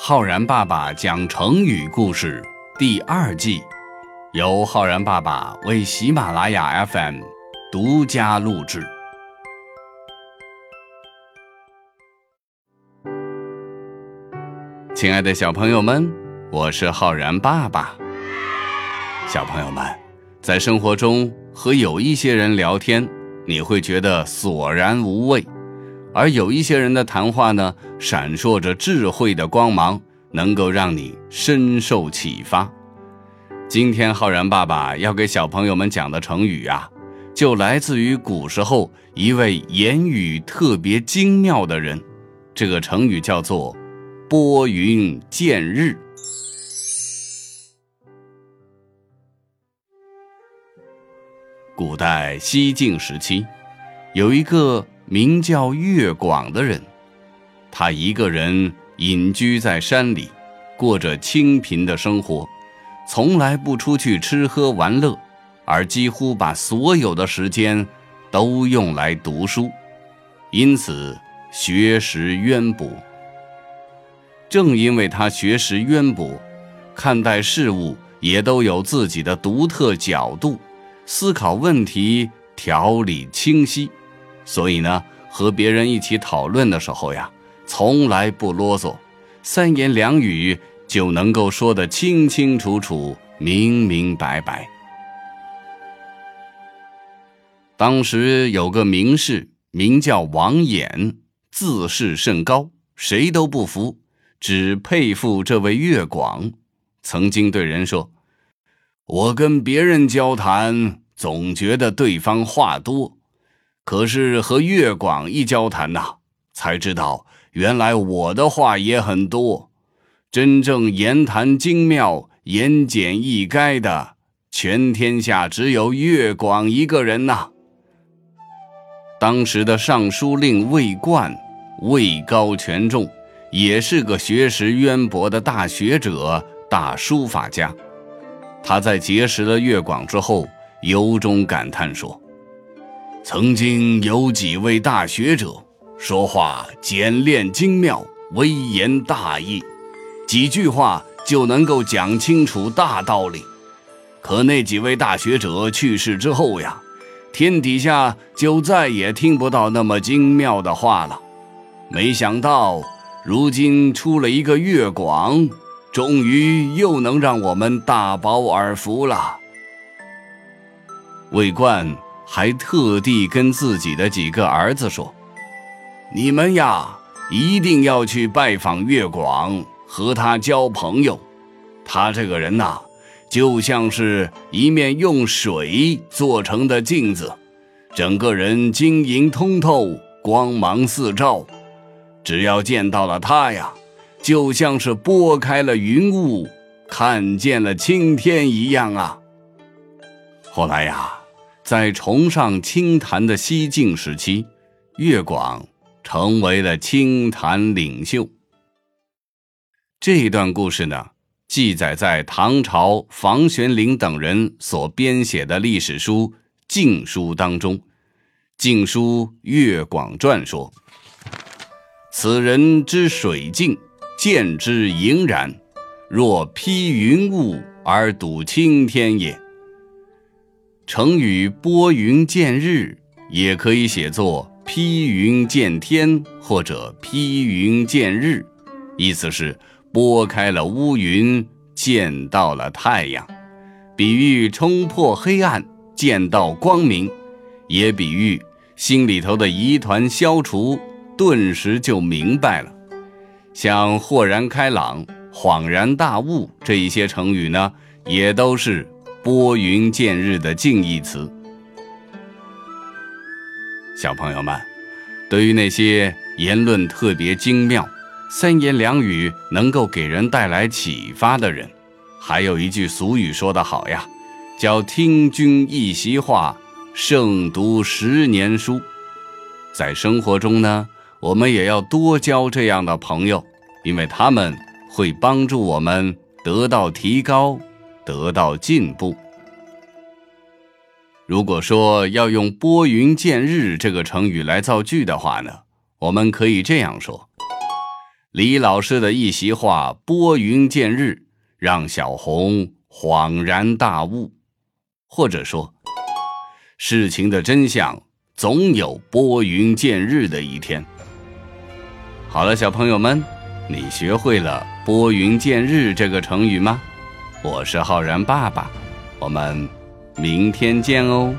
浩然爸爸讲成语故事第二季，由浩然爸爸为喜马拉雅 FM 独家录制。亲爱的小朋友们，我是浩然爸爸。小朋友们，在生活中和有一些人聊天，你会觉得索然无味。而有一些人的谈话呢，闪烁着智慧的光芒，能够让你深受启发。今天浩然爸爸要给小朋友们讲的成语啊，就来自于古时候一位言语特别精妙的人。这个成语叫做“拨云见日”。古代西晋时期，有一个。名叫月广的人，他一个人隐居在山里，过着清贫的生活，从来不出去吃喝玩乐，而几乎把所有的时间都用来读书，因此学识渊博。正因为他学识渊博，看待事物也都有自己的独特角度，思考问题条理清晰。所以呢，和别人一起讨论的时候呀，从来不啰嗦，三言两语就能够说得清清楚楚、明明白白。当时有个名士，名叫王衍，自视甚高，谁都不服，只佩服这位越广。曾经对人说：“我跟别人交谈，总觉得对方话多。”可是和月广一交谈呐，才知道原来我的话也很多。真正言谈精妙、言简意赅的，全天下只有月广一个人呐。当时的尚书令魏冠，位高权重，也是个学识渊博的大学者、大书法家。他在结识了月广之后，由衷感叹说。曾经有几位大学者说话简练精妙，微言大义，几句话就能够讲清楚大道理。可那几位大学者去世之后呀，天底下就再也听不到那么精妙的话了。没想到如今出了一个月广，终于又能让我们大饱耳福了。魏冠。还特地跟自己的几个儿子说：“你们呀，一定要去拜访月广，和他交朋友。他这个人呐，就像是一面用水做成的镜子，整个人晶莹通透，光芒四照。只要见到了他呀，就像是拨开了云雾，看见了青天一样啊。”后来呀。在崇尚清谈的西晋时期，月广成为了清谈领袖。这段故事呢，记载在唐朝房玄龄等人所编写的历史书《晋书》当中，《晋书·月广传》说：“此人之水镜，见之盈然，若披云雾而睹青天也。”成语“拨云见日”也可以写作“披云见天”或者“披云见日”，意思是拨开了乌云，见到了太阳，比喻冲破黑暗，见到光明，也比喻心里头的疑团消除，顿时就明白了。像豁然开朗、恍然大悟这一些成语呢，也都是。拨云见日的近义词，小朋友们，对于那些言论特别精妙、三言两语能够给人带来启发的人，还有一句俗语说得好呀，叫“听君一席话，胜读十年书”。在生活中呢，我们也要多交这样的朋友，因为他们会帮助我们得到提高。得到进步。如果说要用“拨云见日”这个成语来造句的话呢，我们可以这样说：李老师的一席话“拨云见日”，让小红恍然大悟，或者说，事情的真相总有拨云见日的一天。好了，小朋友们，你学会了“拨云见日”这个成语吗？我是浩然爸爸，我们明天见哦。